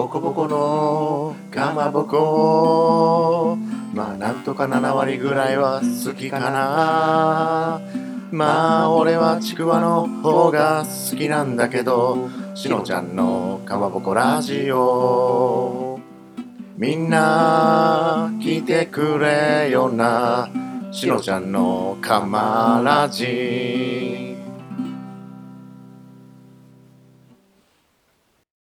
ボコボコのかまぼこ。まあなんとか7割ぐらいは好きかな。まあ俺はちくわの方が好きなんだけどしのちゃんのかまぼこラジオ。みんな来てくれよなしのちゃんのかまラジ。